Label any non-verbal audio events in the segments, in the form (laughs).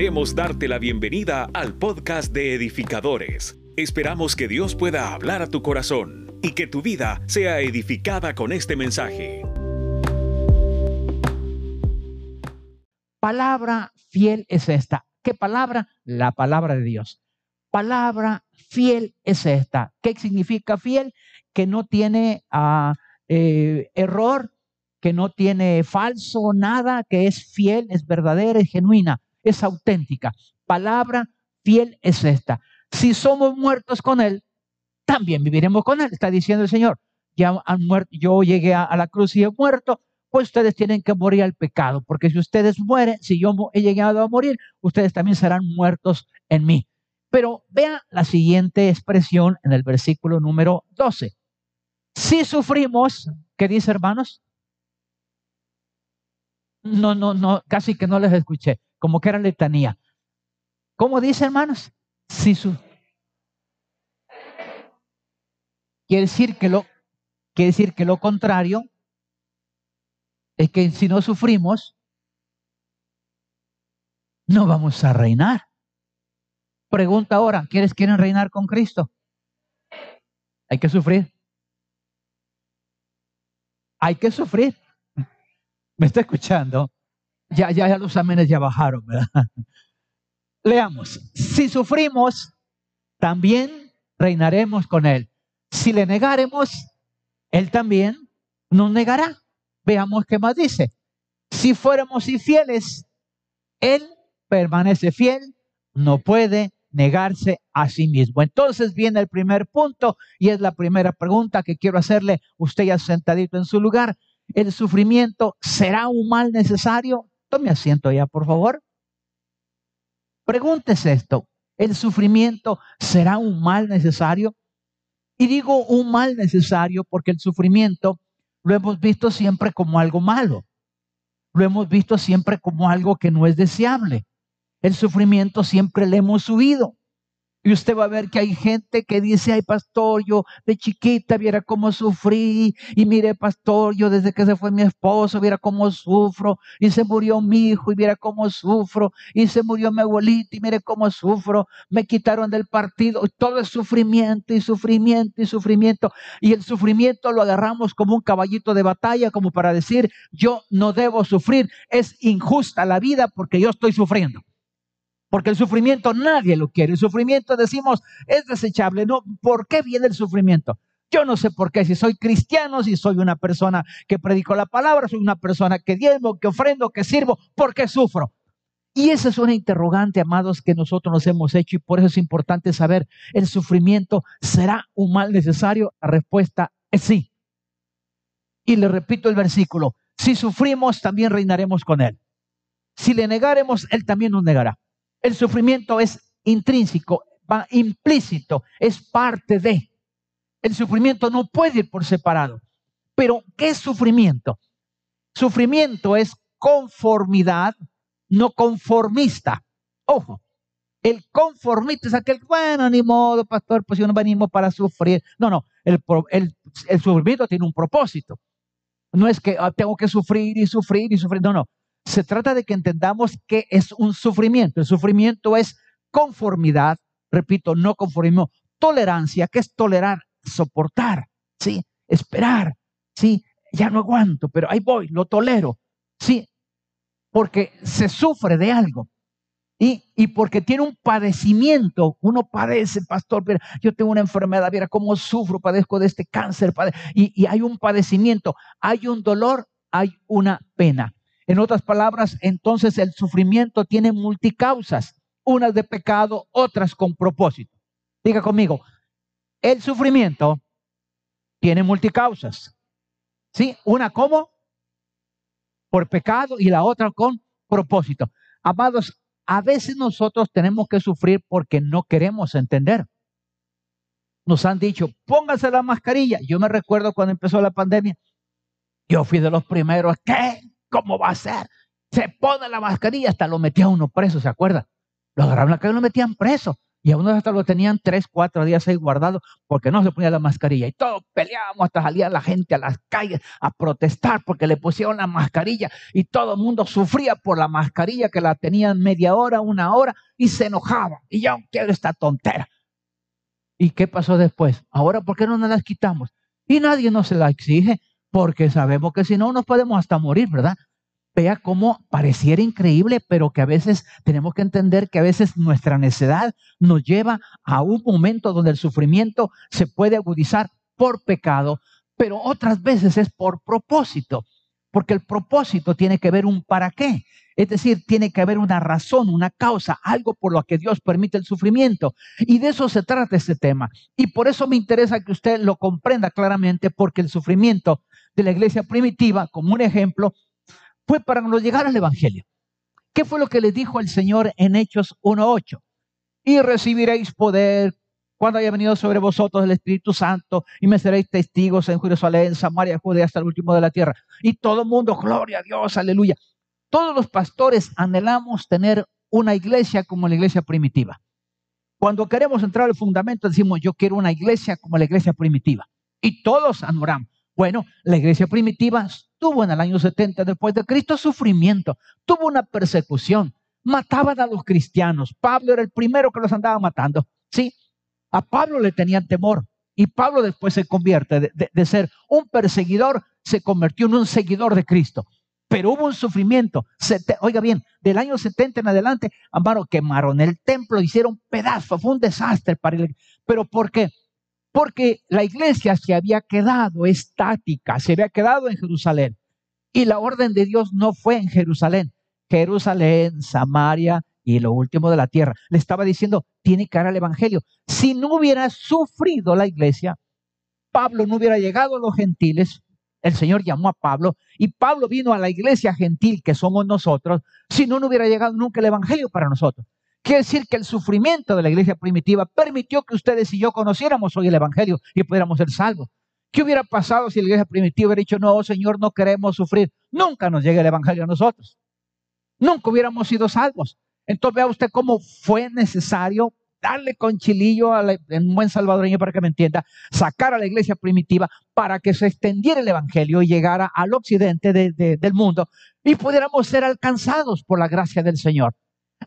Queremos darte la bienvenida al podcast de edificadores. Esperamos que Dios pueda hablar a tu corazón y que tu vida sea edificada con este mensaje. Palabra fiel es esta. ¿Qué palabra? La palabra de Dios. Palabra fiel es esta. ¿Qué significa fiel? Que no tiene ah, eh, error, que no tiene falso, nada, que es fiel, es verdadera, es genuina, es auténtica. Palabra fiel es esta. Si somos muertos con Él, también viviremos con Él, está diciendo el Señor. Muerto, yo llegué a, a la cruz y he muerto, pues ustedes tienen que morir al pecado, porque si ustedes mueren, si yo he llegado a morir, ustedes también serán muertos en mí. Pero vea la siguiente expresión en el versículo número 12. Si sufrimos, ¿qué dice hermanos? No, no, no, casi que no les escuché, como que era letanía. ¿Cómo dice hermanos? Si su... Quiere decir que lo, quiere decir que lo contrario es que si no sufrimos, no vamos a reinar. Pregunta ahora, ¿quiénes quieren reinar con Cristo? Hay que sufrir. Hay que sufrir. (laughs) ¿Me está escuchando? Ya, ya, ya los amenes ya bajaron, ¿verdad? (laughs) Leamos. Si sufrimos, también reinaremos con Él. Si le negaremos, Él también nos negará. Veamos qué más dice. Si fuéramos infieles, Él permanece fiel, no puede negarse a sí mismo. Entonces viene el primer punto y es la primera pregunta que quiero hacerle, usted ya sentadito en su lugar. ¿El sufrimiento será un mal necesario? Tome asiento ya, por favor. Pregúntese esto. ¿El sufrimiento será un mal necesario? Y digo un mal necesario porque el sufrimiento lo hemos visto siempre como algo malo. Lo hemos visto siempre como algo que no es deseable. El sufrimiento siempre le hemos huido. Y usted va a ver que hay gente que dice, ay pastor, yo de chiquita viera cómo sufrí. Y mire, pastor, yo desde que se fue mi esposo, viera cómo sufro. Y se murió mi hijo y viera cómo sufro. Y se murió mi abuelita y mire cómo sufro. Me quitaron del partido. Todo es sufrimiento y sufrimiento y sufrimiento. Y el sufrimiento lo agarramos como un caballito de batalla, como para decir, yo no debo sufrir. Es injusta la vida porque yo estoy sufriendo. Porque el sufrimiento nadie lo quiere. El sufrimiento decimos es desechable. No, ¿por qué viene el sufrimiento? Yo no sé por qué. Si soy cristiano, si soy una persona que predico la palabra, soy una persona que diezmo, que ofrendo, que sirvo, ¿por qué sufro? Y esa es una interrogante, amados, que nosotros nos hemos hecho y por eso es importante saber, ¿el sufrimiento será un mal necesario? La respuesta es sí. Y le repito el versículo, si sufrimos, también reinaremos con Él. Si le negaremos, Él también nos negará. El sufrimiento es intrínseco, va implícito, es parte de. El sufrimiento no puede ir por separado. Pero, ¿qué es sufrimiento? Sufrimiento es conformidad, no conformista. Ojo, el conformista es aquel, bueno, ni modo, pastor, pues yo no venimos para sufrir. No, no, el, el, sufrimiento tiene un propósito. No es que ah, tengo que sufrir y sufrir y sufrir. No, no. Se trata de que entendamos que es un sufrimiento. El sufrimiento es conformidad, repito, no conformismo, tolerancia, que es tolerar, soportar, ¿sí? Esperar, ¿sí? Ya no aguanto, pero ahí voy, lo tolero, ¿sí? Porque se sufre de algo. Y, y, porque tiene un padecimiento, uno padece, pastor, yo tengo una enfermedad, mira cómo sufro, padezco de este cáncer, y, y hay un padecimiento, hay un dolor, hay una pena. En otras palabras, entonces el sufrimiento tiene multicausas, unas de pecado, otras con propósito. Diga conmigo, el sufrimiento tiene multicausas. ¿Sí? Una como por pecado y la otra con propósito. Amados, a veces nosotros tenemos que sufrir porque no queremos entender. Nos han dicho, póngase la mascarilla. Yo me recuerdo cuando empezó la pandemia, yo fui de los primeros, ¿qué? ¿Cómo va a ser? Se pone la mascarilla, hasta lo metía uno preso, ¿se acuerda? Lo agarraron calle y lo metían preso. Y a unos hasta lo tenían tres, cuatro días ahí guardado porque no se ponía la mascarilla. Y todos peleábamos hasta salía la gente a las calles a protestar porque le pusieron la mascarilla. Y todo el mundo sufría por la mascarilla que la tenían media hora, una hora y se enojaba. Y yo quiero esta tontera. ¿Y qué pasó después? Ahora, ¿por qué no nos las quitamos? Y nadie nos la exige porque sabemos que si no nos podemos hasta morir, ¿verdad? Vea cómo pareciera increíble, pero que a veces tenemos que entender que a veces nuestra necedad nos lleva a un momento donde el sufrimiento se puede agudizar por pecado, pero otras veces es por propósito, porque el propósito tiene que ver un para qué. Es decir, tiene que haber una razón, una causa, algo por lo que Dios permite el sufrimiento. Y de eso se trata este tema. Y por eso me interesa que usted lo comprenda claramente, porque el sufrimiento de la iglesia primitiva, como un ejemplo, fue para no llegar al Evangelio. ¿Qué fue lo que le dijo el Señor en Hechos 1.8? Y recibiréis poder cuando haya venido sobre vosotros el Espíritu Santo y me seréis testigos en Jerusalén, Samaria, Judea hasta el último de la tierra. Y todo el mundo, gloria a Dios, aleluya. Todos los pastores anhelamos tener una iglesia como la iglesia primitiva. Cuando queremos entrar al fundamento decimos, yo quiero una iglesia como la iglesia primitiva. Y todos anhelamos. Bueno, la iglesia primitiva tuvo en el año 70 después de Cristo sufrimiento, tuvo una persecución, mataban a los cristianos. Pablo era el primero que los andaba matando. Sí, a Pablo le tenían temor y Pablo después se convierte de, ser un perseguidor, se convirtió en un seguidor de Cristo. Pero hubo un sufrimiento. oiga bien, del año 70 en adelante, Amaro, quemaron el templo, hicieron pedazos, fue un desastre para él. ¿Pero por qué? Porque la iglesia se había quedado estática, se había quedado en Jerusalén. Y la orden de Dios no fue en Jerusalén, Jerusalén, Samaria y lo último de la tierra. Le estaba diciendo, tiene que dar al Evangelio. Si no hubiera sufrido la iglesia, Pablo no hubiera llegado a los gentiles, el Señor llamó a Pablo y Pablo vino a la iglesia gentil que somos nosotros, si no, no hubiera llegado nunca el Evangelio para nosotros. Quiere decir que el sufrimiento de la iglesia primitiva permitió que ustedes y yo conociéramos hoy el Evangelio y pudiéramos ser salvos. ¿Qué hubiera pasado si la iglesia primitiva hubiera dicho, no, Señor, no queremos sufrir? Nunca nos llega el Evangelio a nosotros. Nunca hubiéramos sido salvos. Entonces vea usted cómo fue necesario darle con chilillo a un buen salvadoreño para que me entienda, sacar a la iglesia primitiva para que se extendiera el Evangelio y llegara al occidente del mundo y pudiéramos ser alcanzados por la gracia del Señor.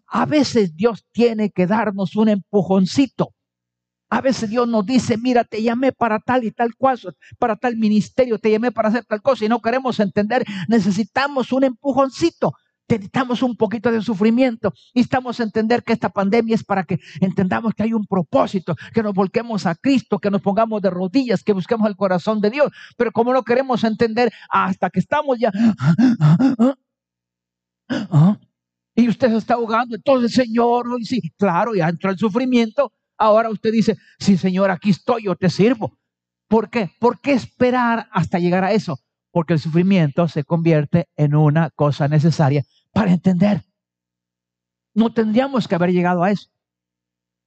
A veces Dios tiene que darnos un empujoncito. A veces Dios nos dice, mira, te llamé para tal y tal cosa, para tal ministerio, te llamé para hacer tal cosa y no queremos entender. Necesitamos un empujoncito. Necesitamos un poquito de sufrimiento. Y estamos a entender que esta pandemia es para que entendamos que hay un propósito, que nos volquemos a Cristo, que nos pongamos de rodillas, que busquemos el corazón de Dios. Pero como no queremos entender hasta que estamos ya... (gasps) ¿Ah? Y usted se está ahogando. Entonces, Señor, hoy sí, claro, ya entró el sufrimiento. Ahora usted dice, sí, Señor, aquí estoy, yo te sirvo. ¿Por qué? ¿Por qué esperar hasta llegar a eso? Porque el sufrimiento se convierte en una cosa necesaria para entender. No tendríamos que haber llegado a eso.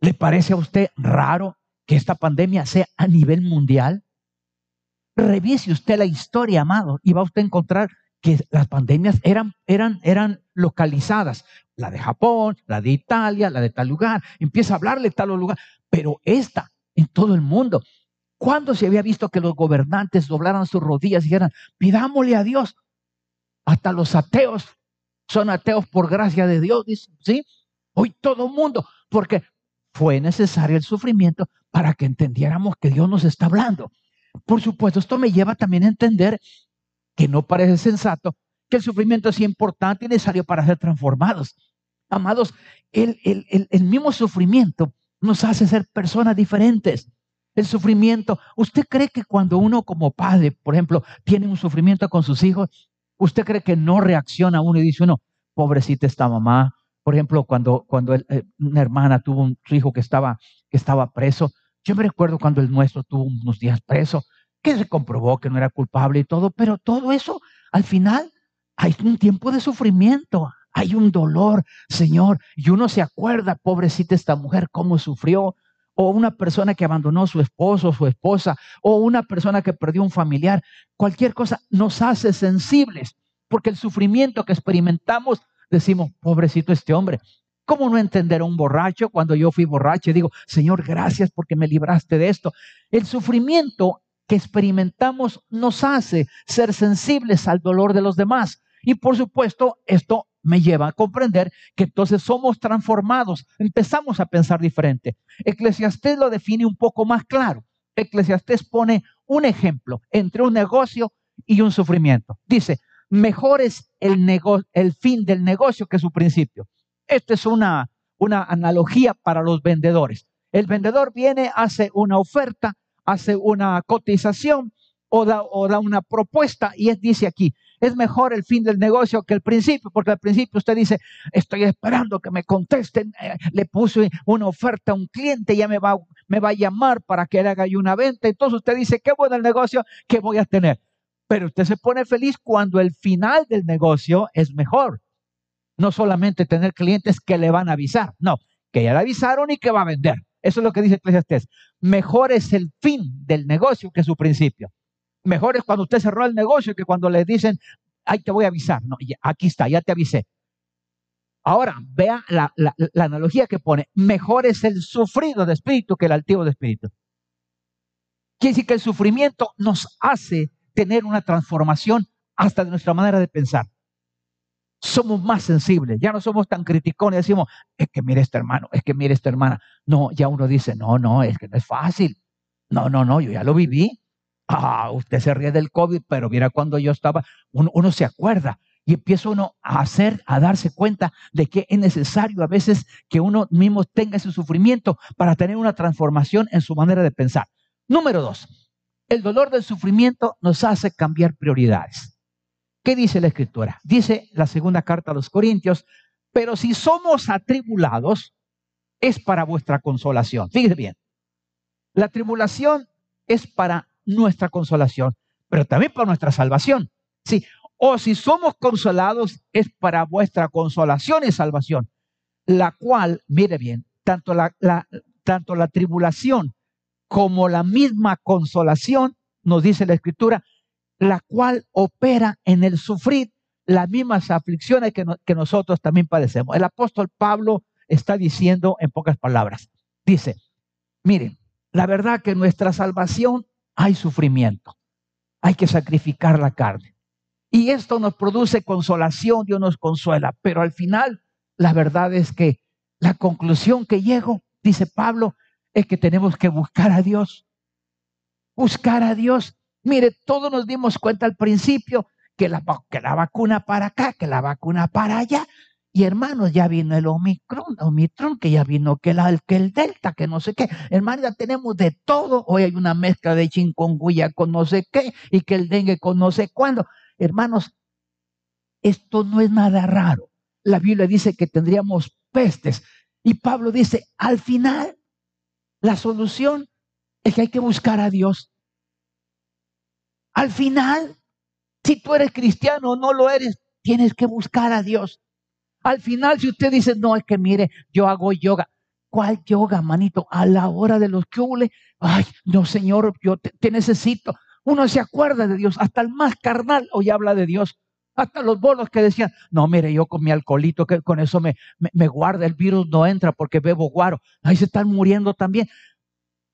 ¿Le parece a usted raro que esta pandemia sea a nivel mundial? Revise usted la historia, amado, y va usted a encontrar que las pandemias eran, eran, eran localizadas. La de Japón, la de Italia, la de tal lugar. Empieza a hablarle tal lugar. Pero esta, en todo el mundo. ¿Cuándo se había visto que los gobernantes doblaran sus rodillas y dijeran, pidámosle a Dios? Hasta los ateos son ateos por gracia de Dios, ¿sí? Hoy todo el mundo, porque fue necesario el sufrimiento para que entendiéramos que Dios nos está hablando. Por supuesto, esto me lleva también a entender que no parece sensato, que el sufrimiento es importante y necesario para ser transformados. Amados, el, el, mismo sufrimiento nos hace ser personas diferentes. El sufrimiento, ¿usted cree que cuando uno como padre, por ejemplo, tiene un sufrimiento con sus hijos, usted cree que no reacciona uno y dice uno, pobrecita esta mamá? Por ejemplo, cuando, cuando eh, una hermana tuvo un hijo que estaba, que estaba preso, yo me recuerdo cuando el nuestro tuvo unos días preso, que se comprobó que no era culpable y todo, pero todo eso, al final, hay un tiempo de sufrimiento, hay un dolor, Señor, y uno se acuerda, pobrecita esta mujer, cómo sufrió, o una persona que abandonó a su esposo, su esposa, o una persona que perdió un familiar, cualquier cosa nos hace sensibles, porque el sufrimiento que experimentamos, decimos, pobrecito este hombre, ¿Cómo no entender a un borracho cuando yo fui borracho y digo, Señor, gracias porque me libraste de esto? El sufrimiento que experimentamos nos hace ser sensibles al dolor de los demás. Y por supuesto, esto me lleva a comprender que entonces somos transformados, empezamos a pensar diferente. Eclesiastés lo define un poco más claro. Eclesiastés pone un ejemplo entre un negocio y un sufrimiento. Dice, mejor es el, fin del negocio que su principio. Esta es una analogía para los vendedores. El vendedor viene, hace una oferta, hace una cotización o da, o da una propuesta y es, dice aquí, es mejor el fin del negocio que el principio, porque al principio usted dice, estoy esperando que me contesten, eh, le puse una oferta a un cliente, ya me va, me va a llamar para que le haga una venta, entonces usted dice, qué bueno el negocio que voy a tener. Pero usted se pone feliz cuando el final del negocio es mejor. No solamente tener clientes que le van a avisar, no, que ya le avisaron y que va a vender. Eso es lo que dice Eclesiastes. Mejor es el fin del negocio que su principio. Mejor es cuando usted cerró el negocio que cuando le dicen, ay, te voy a avisar. No, aquí está, ya te avisé. Ahora, vea la, la, analogía que pone. Mejor es el sufrido de espíritu que el altivo de espíritu. Quiere decir que el sufrimiento nos hace tener una transformación hasta de nuestra manera de pensar. Somos más sensibles, ya no somos tan criticones, decimos, es que mire este hermano, es que mire esta hermana. No, ya uno dice, no, no, es que no es fácil. No, no, no, yo ya lo viví. Ah, usted se ríe del COVID, pero mira cuando yo estaba, uno, se acuerda y empieza uno a hacer, a darse cuenta de que es necesario a veces que uno mismo tenga ese sufrimiento para tener una transformación en su manera de pensar. Número dos, el dolor del sufrimiento nos hace cambiar prioridades. ¿Qué dice la escritura? Dice la segunda carta a los Corintios, pero si somos atribulados, es para vuestra consolación. Fíjese bien, la tribulación es para nuestra consolación, pero también para nuestra salvación. Sí, o si somos consolados, es para vuestra consolación y salvación, la cual, mire bien, tanto la, tanto la tribulación como la misma consolación, nos dice la escritura, la cual opera en el sufrir las mismas aflicciones que, que nosotros también padecemos. El apóstol Pablo está diciendo en pocas palabras, dice, miren, la verdad que en nuestra salvación hay sufrimiento, hay que sacrificar la carne. Y esto nos produce consolación, Dios nos consuela, pero al final la verdad es que la conclusión que llego, dice Pablo, es que tenemos que buscar a Dios. Buscar a Dios. Mire, todos nos dimos cuenta al principio que la, que la vacuna para acá, que la vacuna para allá. Y hermanos, ya vino el Omicron, Omicron, que ya vino que, la, que el Delta, que no sé qué. Hermanos, ya tenemos de todo. Hoy hay una mezcla de chingonguya con no sé qué y que el dengue con no sé cuándo. Hermanos, esto no es nada raro. La Biblia dice que tendríamos pestes. Y Pablo dice, al final la solución es que hay que buscar a Dios. Al final, si tú eres cristiano o no lo eres, tienes que buscar a Dios. Al final, si usted dice, no, es que mire, yo hago yoga. ¿Cuál yoga, manito? A la hora de los que ay, no, Señor, yo te, necesito. Uno se acuerda de Dios, hasta el más carnal hoy habla de Dios. Hasta los bolos que decían, no, mire, yo con mi alcoholito, que con eso me, me, guarda, el virus no entra porque bebo guaro. Ahí se están muriendo también.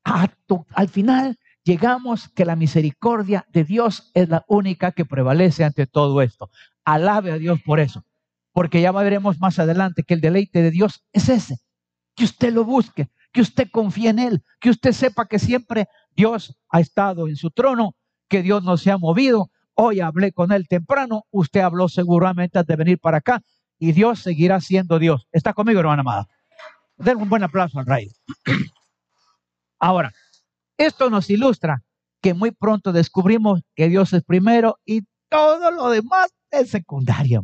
al final llegamos que la misericordia de Dios es la única que prevalece ante todo esto. Alabe a Dios por eso, porque ya veremos más adelante que el deleite de Dios es ese, que usted lo busque, que usted confíe en Él, que usted sepa que siempre Dios ha estado en su trono, que Dios no se ha movido, Hoy hablé con él temprano, usted habló seguramente antes de venir para acá y Dios seguirá siendo Dios. ¿Está conmigo, hermana amada? Den un buen aplauso al rey. (clears throat) Ahora, esto nos ilustra que muy pronto descubrimos que Dios es primero y todo lo demás es secundario.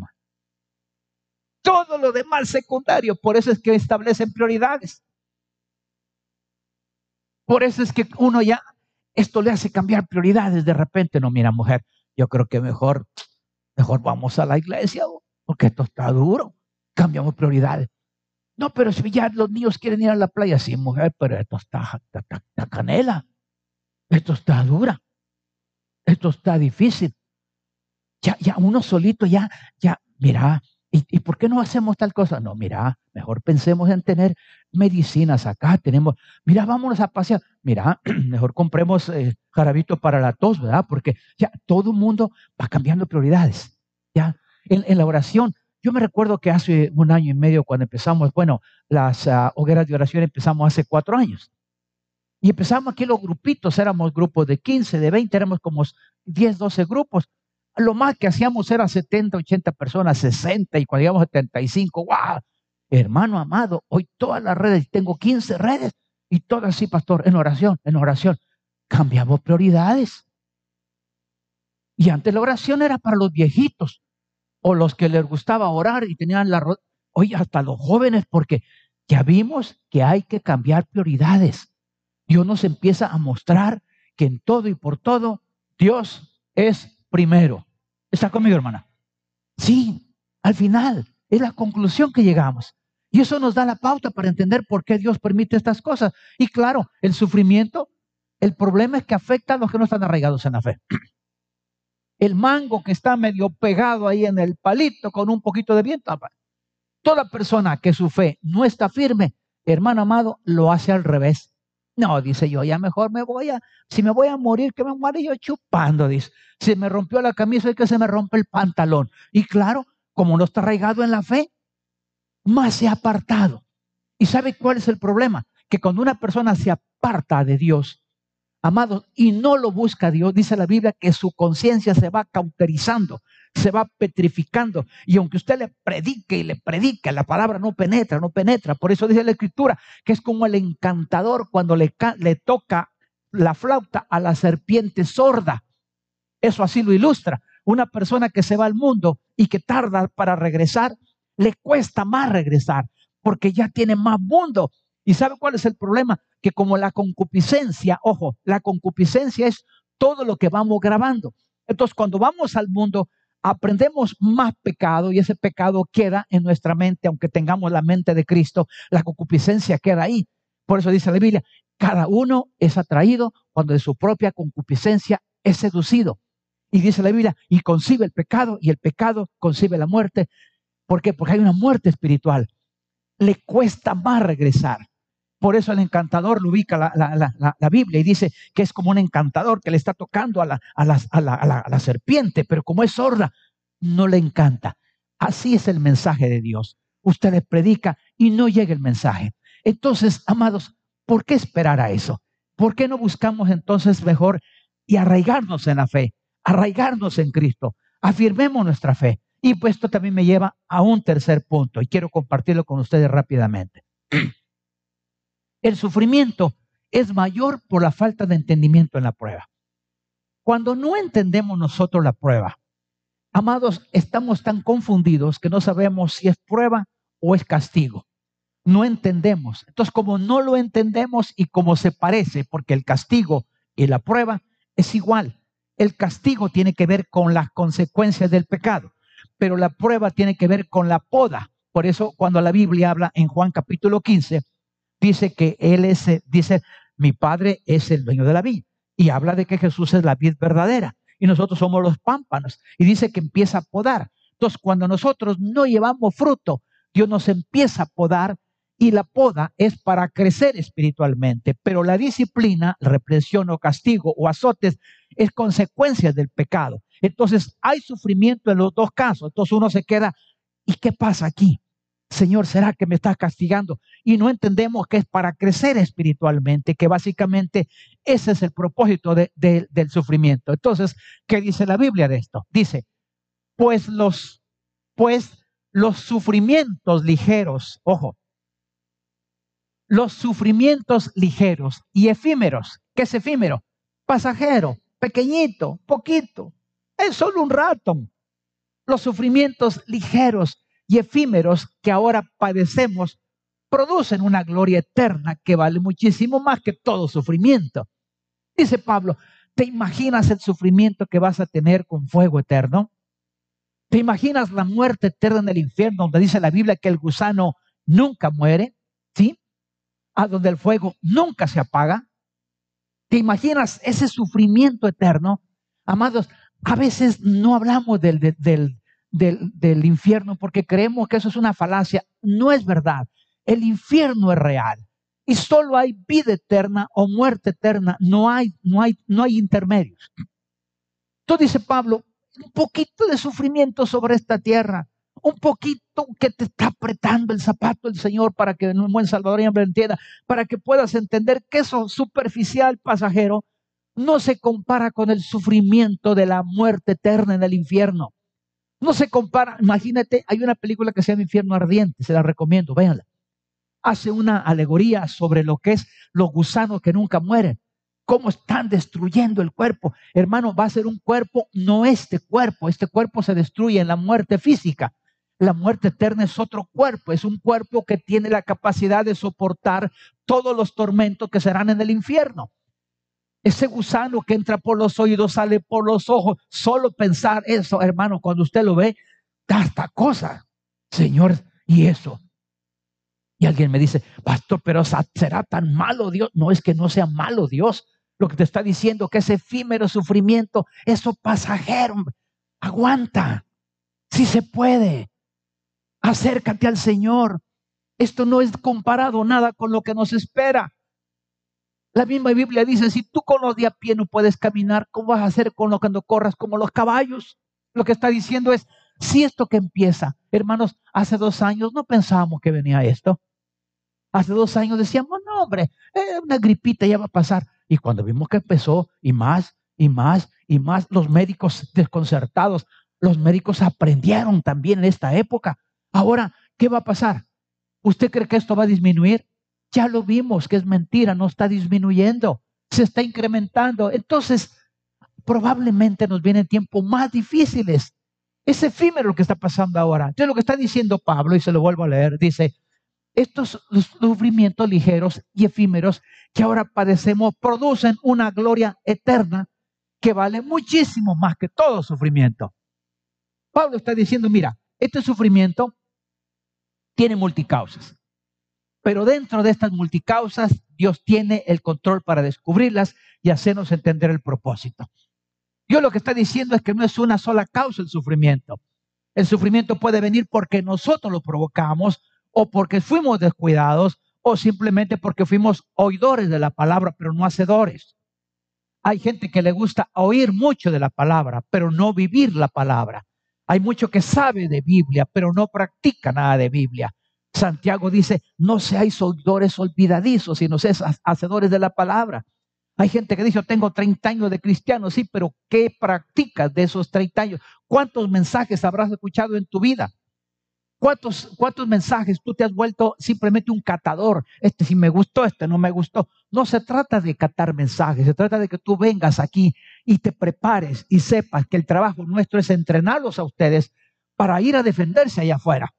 Todo lo demás secundario. Por eso es que establecen prioridades. Por eso es que uno ya, esto le hace cambiar prioridades de repente. No, mira, mujer, yo creo que mejor, mejor vamos a la iglesia, porque esto está duro. Cambiamos prioridades. No, pero si ya los niños quieren ir a la playa, sí, mujer, pero esto está, está, canela. Esto está dura. Esto está difícil. Ya, ya uno solito, ya, ya, mira, ¿Y, por qué no hacemos tal cosa? No, mira, mejor pensemos en tener medicinas acá. Tenemos, mira, vámonos a pasear. Mira, (clears throat) mejor compremos eh, jarabito para la tos, ¿verdad? Porque ya todo el mundo va cambiando prioridades. Ya, en, la oración, yo me recuerdo que hace un año y medio cuando empezamos, bueno, las ah, hogueras de oración empezamos hace cuatro años. Y empezamos aquí los grupitos, éramos grupos de 15, de 20, éramos como 10, 12 grupos. Lo más que hacíamos era 70, 80 personas, 60 y cuando llegamos a 75, ¡guau! Hermano amado, hoy todas las redes, tengo 15 redes y todas así, pastor, en oración, en oración. Cambiamos prioridades. Y antes la oración era para los viejitos o los que les gustaba orar y tenían la... Hoy hasta los jóvenes, porque ya vimos que hay que cambiar prioridades. Dios nos empieza a mostrar que en todo y por todo Dios es primero. ¿Está conmigo, hermana? Sí, al final es la conclusión que llegamos. Y eso nos da la pauta para entender por qué Dios permite estas cosas. Y claro, el sufrimiento, el problema es que afecta a los que no están arraigados en la fe. El mango que está medio pegado ahí en el palito con un poquito de viento. Toda persona que su fe no está firme, hermano amado, lo hace al revés. No, dice yo, ya mejor me voy a, si me voy a morir, que me muere yo chupando, dice. Si me rompió la camisa, es que se me rompe el pantalón. Y claro, como no está arraigado en la fe, más se ha apartado. ¿Y sabe cuál es el problema? Que cuando una persona se aparta de Dios, amado, y no lo busca Dios, dice la Biblia que su conciencia se va cauterizando, se va petrificando. Y aunque usted le predique y le predique, la palabra no penetra, no penetra. Por eso dice la Escritura que es como el encantador cuando le, le toca la flauta a la serpiente sorda. Eso así lo ilustra. Una persona que se va al mundo y que tarda para regresar, le cuesta más regresar porque ya tiene más mundo. ¿Y sabe cuál es el problema? Que como la concupiscencia, ojo, la concupiscencia es todo lo que vamos grabando. Entonces, cuando vamos al mundo, aprendemos más pecado y ese pecado queda en nuestra mente, aunque tengamos la mente de Cristo, la concupiscencia queda ahí. Por eso dice la Biblia, cada uno es atraído cuando de su propia concupiscencia es seducido. Y dice la Biblia, y concibe el pecado y el pecado concibe la muerte. ¿Por qué? Porque hay una muerte espiritual. Le cuesta más regresar. Por eso el encantador lo ubica la, Biblia y dice que es como un encantador que le está tocando a la, a, la, serpiente, pero como es sorda, no le encanta. Así es el mensaje de Dios. Usted le predica y no llega el mensaje. Entonces, amados, ¿por qué esperar a eso? ¿Por qué no buscamos entonces mejor y arraigarnos en la fe, arraigarnos en Cristo? Afirmemos nuestra fe. Y pues esto también me lleva a un tercer punto y quiero compartirlo con ustedes rápidamente. (clears throat) El sufrimiento es mayor por la falta de entendimiento en la prueba. Cuando no entendemos nosotros la prueba, amados, estamos tan confundidos que no sabemos si es prueba o es castigo. No entendemos. Entonces, como no lo entendemos y como se parece, porque el castigo y la prueba es igual. El castigo tiene que ver con las consecuencias del pecado, pero la prueba tiene que ver con la poda. Por eso, cuando la Biblia habla en Juan capítulo 15, dice que Él es, dice, mi Padre es el dueño de la vida. Y habla de que Jesús es la vid verdadera y nosotros somos los pámpanos. Y dice que empieza a podar. Entonces, cuando nosotros no llevamos fruto, Dios nos empieza a podar y la poda es para crecer espiritualmente, pero la disciplina, represión o castigo o azotes es consecuencia del pecado. Entonces hay sufrimiento en los dos casos. Entonces uno se queda, ¿y qué pasa aquí? Señor, ¿será que me estás castigando? Y no entendemos que es para crecer espiritualmente, que básicamente ese es el propósito del sufrimiento. Entonces, ¿qué dice la Biblia de esto? Dice, pues los, pues los sufrimientos ligeros, ojo, los sufrimientos ligeros y efímeros, ¿qué es efímero? Pasajero, pequeñito, poquito, es solo un rato. Los sufrimientos ligeros y efímeros que ahora padecemos producen una gloria eterna que vale muchísimo más que todo sufrimiento. Dice Pablo, ¿te imaginas el sufrimiento que vas a tener con fuego eterno? ¿Te imaginas la muerte eterna en el infierno donde dice la Biblia que el gusano nunca muere? ¿Sí? A donde el fuego nunca se apaga. ¿Te imaginas ese sufrimiento eterno? Amados, a veces no hablamos del, del, del, infierno porque creemos que eso es una falacia. No es verdad. El infierno es real y solo hay vida eterna o muerte eterna. No hay, no hay, no hay intermedios. Entonces dice Pablo, un poquito de sufrimiento sobre esta tierra, un poquito que te está apretando el zapato el Señor para que un buen Salvador y entienda, para que puedas entender que eso superficial pasajero no se compara con el sufrimiento de la muerte eterna en el infierno. No se compara, imagínate, hay una película que se llama Infierno Ardiente, se la recomiendo, véanla. Hace una alegoría sobre lo que es los gusanos que nunca mueren, cómo están destruyendo el cuerpo. Hermano, va a ser un cuerpo, no este cuerpo, este cuerpo se destruye en la muerte física. La muerte eterna es otro cuerpo, es un cuerpo que tiene la capacidad de soportar todos los tormentos que serán en el infierno. Ese gusano que entra por los oídos sale por los ojos. Solo pensar eso, hermano, cuando usted lo ve, da cosa. Señor, y eso. Y alguien me dice, pastor, pero será tan malo Dios. No es que no sea malo Dios. Lo que te está diciendo que ese efímero sufrimiento, eso pasajero, aguanta. Si se puede. Acércate al Señor. Esto no es comparado nada con lo que nos espera. La misma Biblia dice, si tú con los de a pie no puedes caminar, ¿cómo vas a hacer con lo cuando corras como los caballos? Lo que está diciendo es, si esto que empieza, hermanos, hace dos años no pensábamos que venía esto. Hace dos años decíamos, no, hombre, una gripita ya va a pasar. Y cuando vimos que empezó, y más, y más, y más, los médicos desconcertados, los médicos aprendieron también en esta época. Ahora, ¿qué va a pasar? ¿Usted cree que esto va a disminuir? Ya lo vimos que es mentira, no está disminuyendo, se está incrementando. Entonces, probablemente nos vienen tiempos más difíciles. Es efímero lo que está pasando ahora. Entonces, lo que está diciendo Pablo, y se lo vuelvo a leer, dice, estos sufrimientos ligeros y efímeros que ahora padecemos producen una gloria eterna que vale muchísimo más que todo sufrimiento. Pablo está diciendo, mira, este sufrimiento tiene multicausas. Pero dentro de estas multicausas, Dios tiene el control para descubrirlas y hacernos entender el propósito. Dios lo que está diciendo es que no es una sola causa el sufrimiento. El sufrimiento puede venir porque nosotros lo provocamos o porque fuimos descuidados o simplemente porque fuimos oidores de la palabra, pero no hacedores. Hay gente que le gusta oír mucho de la palabra, pero no vivir la palabra. Hay mucho que sabe de Biblia, pero no practica nada de Biblia. Santiago dice, no seáis oidores olvidadizos, sino seáis hacedores de la palabra. Hay gente que dice, yo tengo 30 años de cristiano, sí, pero ¿qué practicas de esos 30 años? ¿Cuántos mensajes habrás escuchado en tu vida? ¿Cuántos, ¿Cuántos mensajes tú te has vuelto simplemente un catador? Este sí me gustó, este no me gustó. No se trata de catar mensajes, se trata de que tú vengas aquí y te prepares y sepas que el trabajo nuestro es entrenarlos a ustedes para ir a defenderse allá afuera.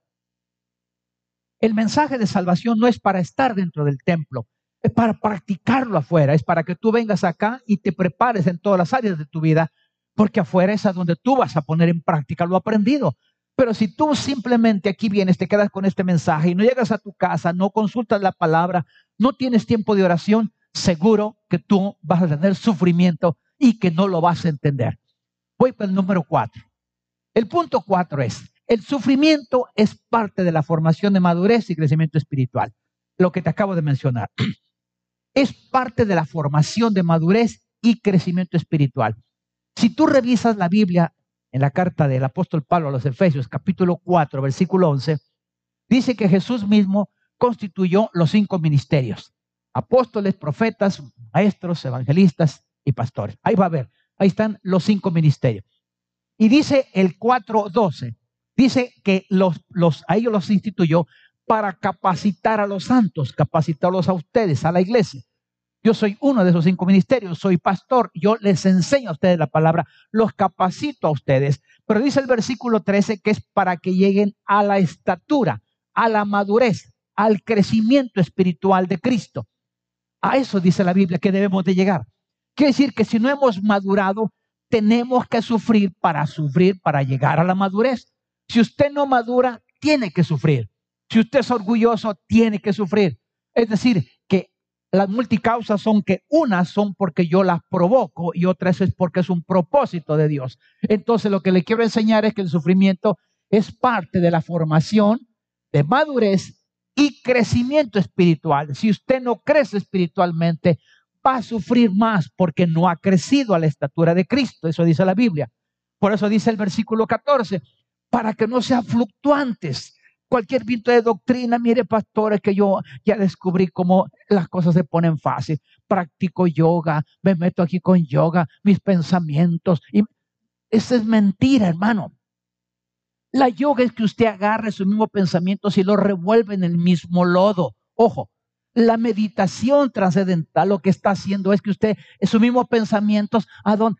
El mensaje de salvación no es para estar dentro del templo, es para practicarlo afuera, es para que tú vengas acá y te prepares en todas las áreas de tu vida, porque afuera es a donde tú vas a poner en práctica lo aprendido. Pero si tú simplemente aquí vienes, te quedas con este mensaje y no llegas a tu casa, no consultas la palabra, no tienes tiempo de oración, seguro que tú vas a tener sufrimiento y que no lo vas a entender. Voy para el número cuatro. El punto cuatro es, el sufrimiento es parte de la formación de madurez y crecimiento espiritual. Lo que te acabo de mencionar. (clears throat) Es parte de la formación de madurez y crecimiento espiritual. Si tú revisas la Biblia en la carta del apóstol Pablo a los Efesios, capítulo 4, versículo 11, dice que Jesús mismo constituyó los cinco ministerios. Apóstoles, profetas, maestros, evangelistas y pastores. Ahí va a ver, ahí están los cinco ministerios. Y dice el 4.12, Dice que los, a ellos los instituyó para capacitar a los santos, capacitarlos a ustedes, a la iglesia. Yo soy uno de esos cinco ministerios, soy pastor, yo les enseño a ustedes la palabra, los capacito a ustedes. Pero dice el versículo 13 que es para que lleguen a la estatura, a la madurez, al crecimiento espiritual de Cristo. A eso dice la Biblia que debemos de llegar. Quiere decir que si no hemos madurado, tenemos que sufrir para sufrir, para llegar a la madurez. Si usted no madura, tiene que sufrir. Si usted es orgulloso, tiene que sufrir. Es decir, que las multicausas son que unas son porque yo las provoco y otras es porque es un propósito de Dios. Entonces lo que le quiero enseñar es que el sufrimiento es parte de la formación de madurez y crecimiento espiritual. Si usted no crece espiritualmente, va a sufrir más porque no ha crecido a la estatura de Cristo. Eso dice la Biblia. Por eso dice el versículo 14, para que no sean fluctuantes. Cualquier viento de doctrina, mire pastores que yo ya descubrí cómo las cosas se ponen fácil. Practico yoga, me meto aquí con yoga, mis pensamientos. Y esa es mentira, hermano. La yoga es que usted agarre sus mismos pensamientos y los revuelve en el mismo lodo. Ojo, la meditación trascendental lo que está haciendo es que usted, sus mismos pensamientos, ¿a dónde?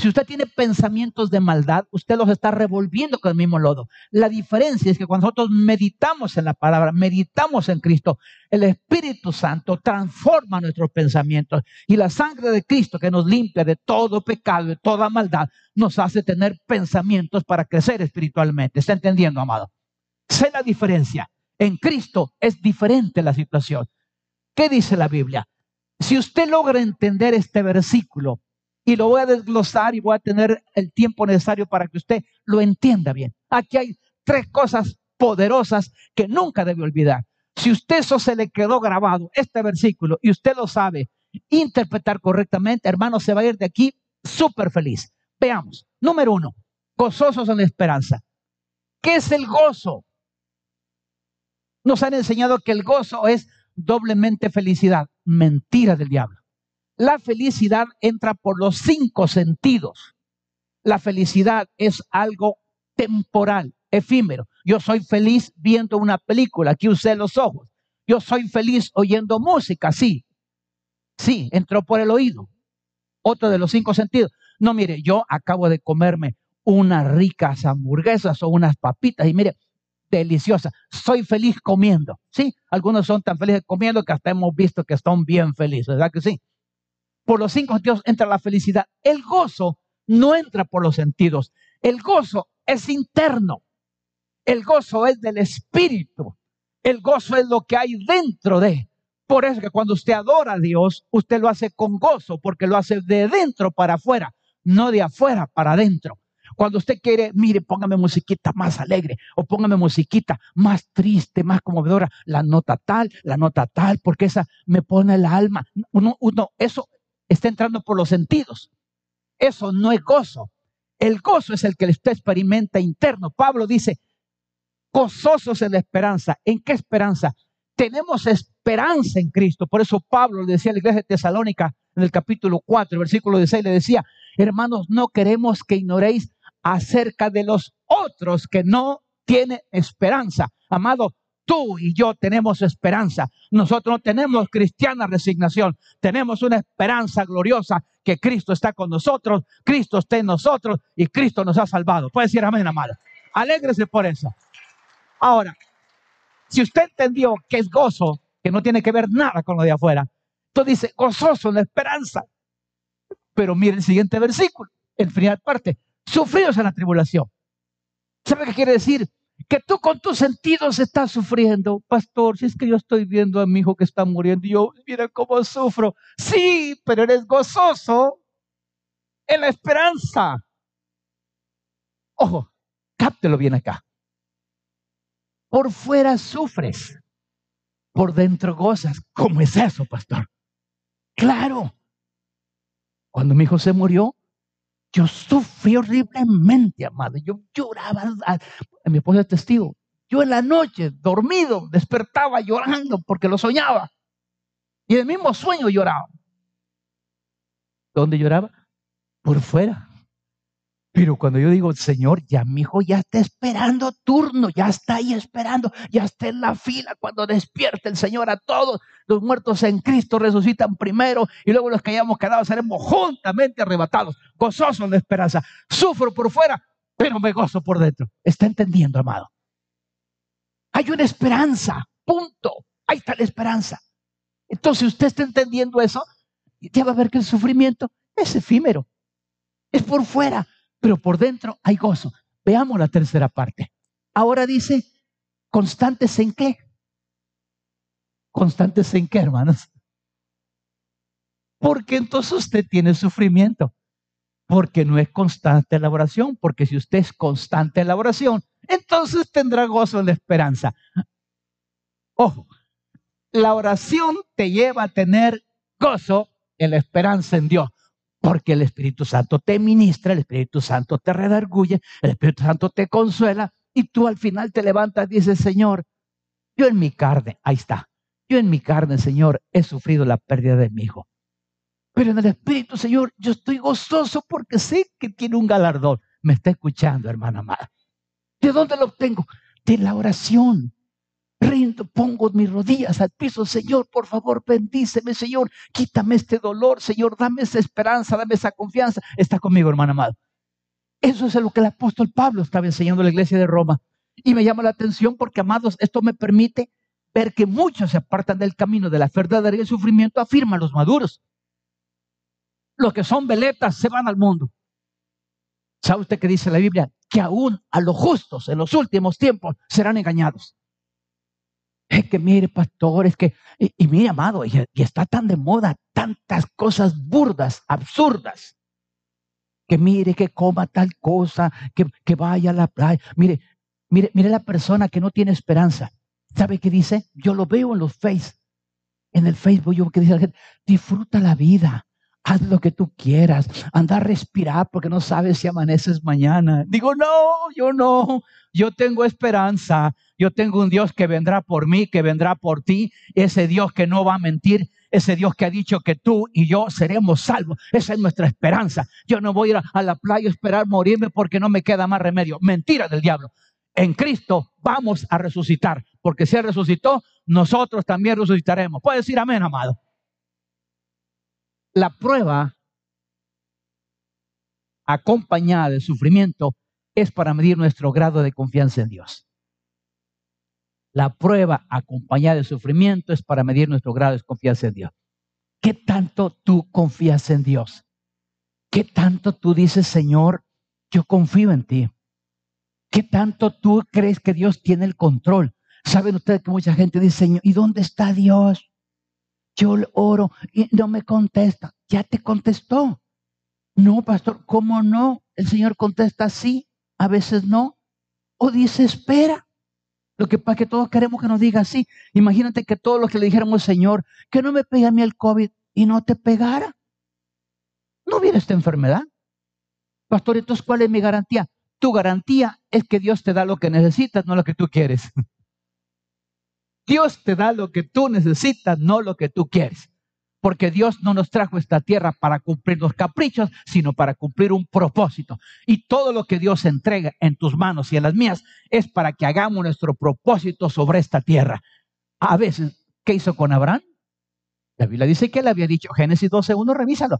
Si usted tiene pensamientos de maldad, usted los está revolviendo con el mismo lodo. La diferencia es que cuando nosotros meditamos en la palabra, meditamos en Cristo, el Espíritu Santo transforma nuestros pensamientos y la sangre de Cristo que nos limpia de todo pecado, de toda maldad, nos hace tener pensamientos para crecer espiritualmente. ¿Está entendiendo, amado? Sé la diferencia. En Cristo es diferente la situación. ¿Qué dice la Biblia? Si usted logra entender este versículo, y lo voy a desglosar y voy a tener el tiempo necesario para que usted lo entienda bien. Aquí hay tres cosas poderosas que nunca debe olvidar. Si usted eso se le quedó grabado, este versículo, y usted lo sabe interpretar correctamente, hermano, se va a ir de aquí súper feliz. Veamos. Número uno, gozosos en la esperanza. ¿Qué es el gozo? Nos han enseñado que el gozo es doblemente felicidad. Mentira del diablo. La felicidad entra por los cinco sentidos. La felicidad es algo temporal, efímero. Yo soy feliz viendo una película, aquí usé los ojos. Yo soy feliz oyendo música, sí. Sí, entró por el oído. Otro de los cinco sentidos. No, mire, yo acabo de comerme unas ricas hamburguesas o unas papitas y mire, deliciosa. Soy feliz comiendo. Sí, algunos son tan felices comiendo que hasta hemos visto que están bien felices, ¿verdad que sí? Por los cinco sentidos entra la felicidad. El gozo no entra por los sentidos. El gozo es interno. El gozo es del espíritu. El gozo es lo que hay dentro de. Por eso que cuando usted adora a Dios, usted lo hace con gozo, porque lo hace de dentro para afuera, no de afuera para adentro. Cuando usted quiere, mire, póngame musiquita más alegre o póngame musiquita más triste, más conmovedora, la nota tal, la nota tal, porque esa me pone el alma. Uno, uno, eso está entrando por los sentidos. Eso no es gozo. El gozo es el que usted experimenta interno. Pablo dice, gozosos en la esperanza. ¿En qué esperanza? Tenemos esperanza en Cristo. Por eso Pablo le decía a la iglesia de Tesalónica en el capítulo 4, versículo 16, le decía, hermanos, no queremos que ignoréis acerca de los otros que no tienen esperanza. Amado, tú y yo tenemos esperanza. Nosotros no tenemos cristiana resignación. Tenemos una esperanza gloriosa que Cristo está con nosotros, Cristo está en nosotros y Cristo nos ha salvado. Puede decir amén, amado. Alégrese por eso. Ahora, si usted entendió que es gozo, que no tiene que ver nada con lo de afuera, entonces dice, gozoso en la esperanza. Pero mire el siguiente versículo, en final parte, sufridos en la tribulación. ¿Sabe qué quiere decir? Que tú con tus sentidos estás sufriendo. Pastor, si es que yo estoy viendo a mi hijo que está muriendo y yo, mira cómo sufro. Sí, pero eres gozoso en la esperanza. Ojo, cáptelo bien acá. Por fuera sufres, por dentro gozas. ¿Cómo es eso, pastor? Claro. Cuando mi hijo se murió, yo sufrí horriblemente, amado. Yo lloraba. Mi esposa es testigo. Yo en la noche, dormido, despertaba llorando porque lo soñaba. Y en el mismo sueño lloraba. ¿Dónde lloraba? Por fuera. Pero cuando yo digo, Señor, ya mi hijo ya está esperando turno, ya está ahí esperando, ya está en la fila cuando despierte el Señor a todos. Los muertos en Cristo resucitan primero y luego los que hayamos quedado seremos juntamente arrebatados, gozosos en la esperanza. Sufro por fuera, pero me gozo por dentro. ¿Está entendiendo, amado? Hay una esperanza, punto. Ahí está la esperanza. Entonces, usted está entendiendo eso, ya va a ver que el sufrimiento es efímero, es por fuera pero por dentro hay gozo. Veamos la tercera parte. Ahora dice, constantes en qué? Constantes en qué, hermanos? Porque entonces usted tiene sufrimiento. Porque no es constante la oración. Porque si usted es constante en la oración, entonces tendrá gozo en la esperanza. Ojo, la oración te lleva a tener gozo en la esperanza en Dios. Porque el Espíritu Santo te ministra, el Espíritu Santo te redarguye, el Espíritu Santo te consuela y tú al final te levantas y dices, Señor, yo en mi carne, ahí está, yo en mi carne, Señor, he sufrido la pérdida de mi hijo. Pero en el Espíritu, Señor, yo estoy gozoso porque sé que tiene un galardón. Me está escuchando, hermana amada. ¿De dónde lo obtengo? De la oración. Rindo, pongo mis rodillas al piso, Señor, por favor, bendíceme, Señor, quítame este dolor, Señor, dame esa esperanza, dame esa confianza. Está conmigo, hermano amado. Eso es lo que el apóstol Pablo estaba enseñando a la iglesia de Roma. Y me llama la atención porque, amados, esto me permite ver que muchos se apartan del camino de la verdad y el sufrimiento, afirman los maduros. Los que son veletas se van al mundo. ¿Sabe usted qué dice la Biblia? Que aún a los justos en los últimos tiempos serán engañados. Es que mire, pastor, es que, y, y mire, amado, y, y, está tan de moda tantas cosas burdas, absurdas. Que mire, que coma tal cosa, que, que vaya a la playa. Mire, mire, mire la persona que no tiene esperanza. ¿Sabe qué dice? Yo lo veo en los Face. En el Facebook, yo que dice la gente, disfruta la vida. Haz lo que tú quieras. Anda a respirar porque no sabes si amaneces mañana. Digo, no, yo no. Yo tengo esperanza. Yo tengo un Dios que vendrá por mí, que vendrá por ti. Ese Dios que no va a mentir. Ese Dios que ha dicho que tú y yo seremos salvos. Esa es nuestra esperanza. Yo no voy a ir a la playa a esperar morirme porque no me queda más remedio. Mentira del diablo. En Cristo vamos a resucitar. Porque si Él resucitó, nosotros también resucitaremos. Puede decir amén, amado. La prueba acompañada de sufrimiento es para medir nuestro grado de confianza en Dios. La prueba acompañada de sufrimiento es para medir nuestro grado de confianza en Dios. ¿Qué tanto tú confías en Dios? ¿Qué tanto tú dices, Señor, yo confío en ti? ¿Qué tanto tú crees que Dios tiene el control? Saben ustedes que mucha gente dice, Señor, ¿y dónde está Dios? Yo oro y no me contesta. Ya te contestó. No, pastor, ¿cómo no? El Señor contesta sí, a veces no. O dice, espera. Lo que pasa es que todos queremos que nos diga así. Imagínate que todos los que le dijéramos, Señor, que no me pegue a mí el COVID y no te pegara. No hubiera esta enfermedad. Pastor, entonces, ¿cuál es mi garantía? Tu garantía es que Dios te da lo que necesitas, no lo que tú quieres. (laughs) Dios te da lo que tú necesitas, no lo que tú quieres. Porque Dios no nos trajo esta tierra para cumplir los caprichos, sino para cumplir un propósito. Y todo lo que Dios entrega en tus manos y en las mías es para que hagamos nuestro propósito sobre esta tierra. A veces, ¿qué hizo con Abraham? La Biblia dice que él había dicho, Génesis 12.1, revísalo.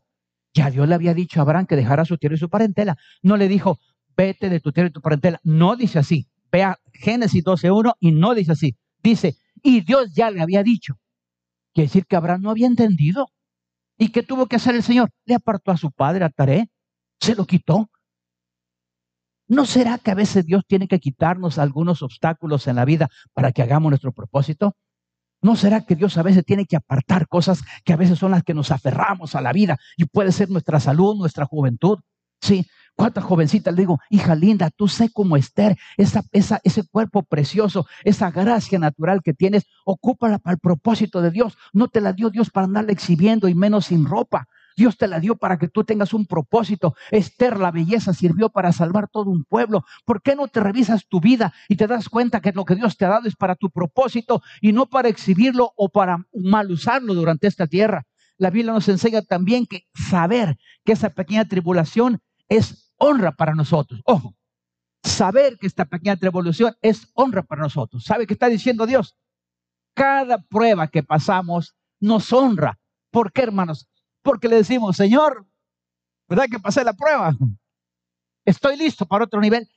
Ya Dios le había dicho a Abraham que dejara su tierra y su parentela. No le dijo, vete de tu tierra y tu parentela. No dice así. Vea Génesis 12.1 y no dice así. Dice, y Dios ya le había dicho. Quiere decir que Abraham no había entendido. ¿Y qué tuvo que hacer el Señor? Le apartó a su padre, a Taré, se lo quitó. ¿No será que a veces Dios tiene que quitarnos algunos obstáculos en la vida para que hagamos nuestro propósito? ¿No será que Dios a veces tiene que apartar cosas que a veces son las que nos aferramos a la vida y puede ser nuestra salud, nuestra juventud? Sí, ¿Cuántas jovencitas le digo, hija linda, tú sé como Esther, ese cuerpo precioso, esa gracia natural que tienes, ocúpala para el propósito de Dios. No te la dio Dios para andarla exhibiendo y menos sin ropa. Dios te la dio para que tú tengas un propósito. Esther, la belleza, sirvió para salvar todo un pueblo. ¿Por qué no te revisas tu vida y te das cuenta que lo que Dios te ha dado es para tu propósito y no para exhibirlo o para mal usarlo durante esta tierra? La Biblia nos enseña también que saber que esa pequeña tribulación es honra para nosotros. Ojo, saber que esta pequeña revolución es honra para nosotros. ¿Sabe qué está diciendo Dios? Cada prueba que pasamos nos honra. ¿Por qué, hermanos? Porque le decimos, Señor, ¿verdad que pasé la prueba? Estoy listo para otro nivel.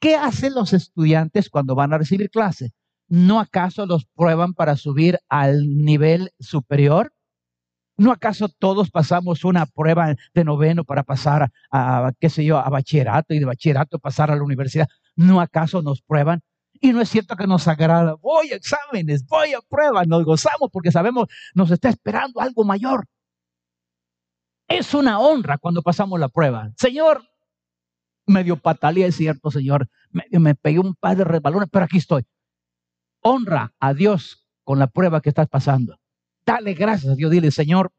¿Qué hacen los estudiantes cuando van a recibir clase? ¿No acaso los prueban para subir al nivel superior? ¿No acaso todos pasamos una prueba de noveno para pasar a, qué sé yo, a bachillerato y de bachillerato pasar a la universidad? ¿No acaso nos prueban? Y no es cierto que nos agrada, voy a exámenes, voy a pruebas, nos gozamos porque sabemos nos está esperando algo mayor. Es una honra cuando pasamos la prueba. Señor, medio patalía, es cierto, Señor. Me, pegué un par de resbalones, pero aquí estoy. Honra a Dios con la prueba que estás pasando. Dale gracias a Dios. Dile, Señor,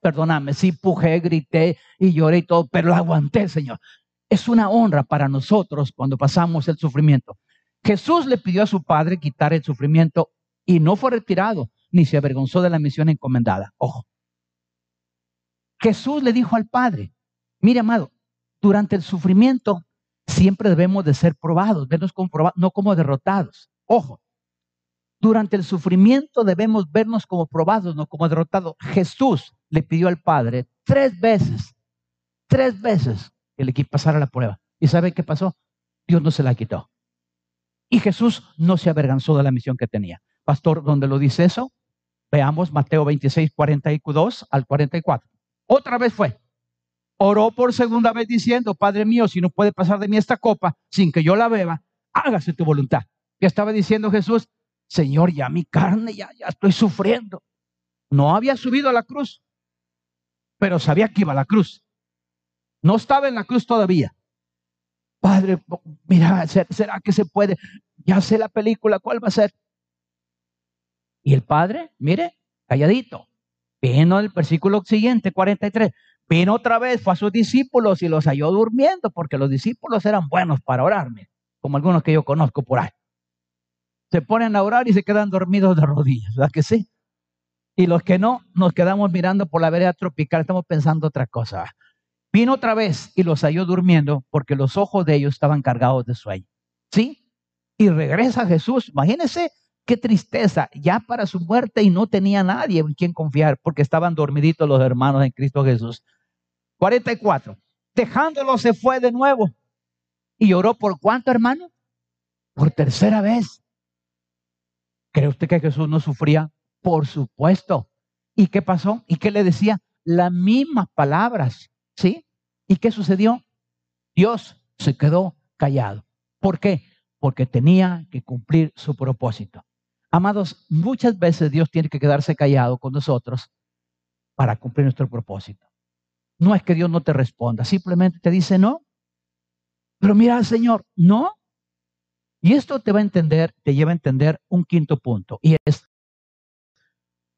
perdóname, sí pujé, grité y lloré y todo, pero lo aguanté, Señor. Es una honra para nosotros cuando pasamos el sufrimiento. Jesús le pidió a su Padre quitar el sufrimiento y no fue retirado ni se avergonzó de la misión encomendada. Ojo. Jesús le dijo al Padre, mire amado, durante el sufrimiento siempre debemos de ser probados, vernos comprobados, no como derrotados. Ojo, durante el sufrimiento debemos vernos como probados, no como derrotados. Jesús le pidió al Padre tres veces, tres veces que le pasara la prueba. ¿Y sabe qué pasó? Dios no se la quitó. Y Jesús no se avergonzó de la misión que tenía. Pastor, ¿dónde lo dice eso? Veamos Mateo 26, 42 al 44. Otra vez fue. Oró por segunda vez diciendo, Padre mío, si no puede pasar de mí esta copa sin que yo la beba, hágase tu voluntad. ¿Qué estaba diciendo Jesús? Señor, ya mi carne, ya, estoy sufriendo. No había subido a la cruz, pero sabía que iba a la cruz. No estaba en la cruz todavía. Padre, mira, ¿será que se puede? Ya sé la película, ¿cuál va a ser? Y el padre, mire, calladito. Vino el versículo siguiente, 43. Vino otra vez, fue a sus discípulos y los halló durmiendo, porque los discípulos eran buenos para orarme, como algunos que yo conozco por ahí. Se ponen a orar y se quedan dormidos de rodillas, ¿verdad que sí? Y los que no, nos quedamos mirando por la vereda tropical, estamos pensando otra cosa. Vino otra vez y los halló durmiendo porque los ojos de ellos estaban cargados de sueño. ¿Sí? Y regresa Jesús. Imagínense qué tristeza, ya para su muerte y no tenía nadie en quien confiar porque estaban dormiditos los hermanos en Cristo Jesús. 44. Dejándolo se fue de nuevo y lloró por cuánto, hermano? Por tercera vez. ¿Cree usted que Jesús no sufría? Por supuesto. ¿Y qué pasó? ¿Y qué le decía? Las mismas palabras. ¿Sí? ¿Y qué sucedió? Dios se quedó callado. ¿Por qué? Porque tenía que cumplir su propósito. Amados, muchas veces Dios tiene que quedarse callado con nosotros para cumplir nuestro propósito. No es que Dios no te responda, simplemente te dice no. Pero mira, Señor, no. Y esto te va a entender, te lleva a entender un quinto punto, y es,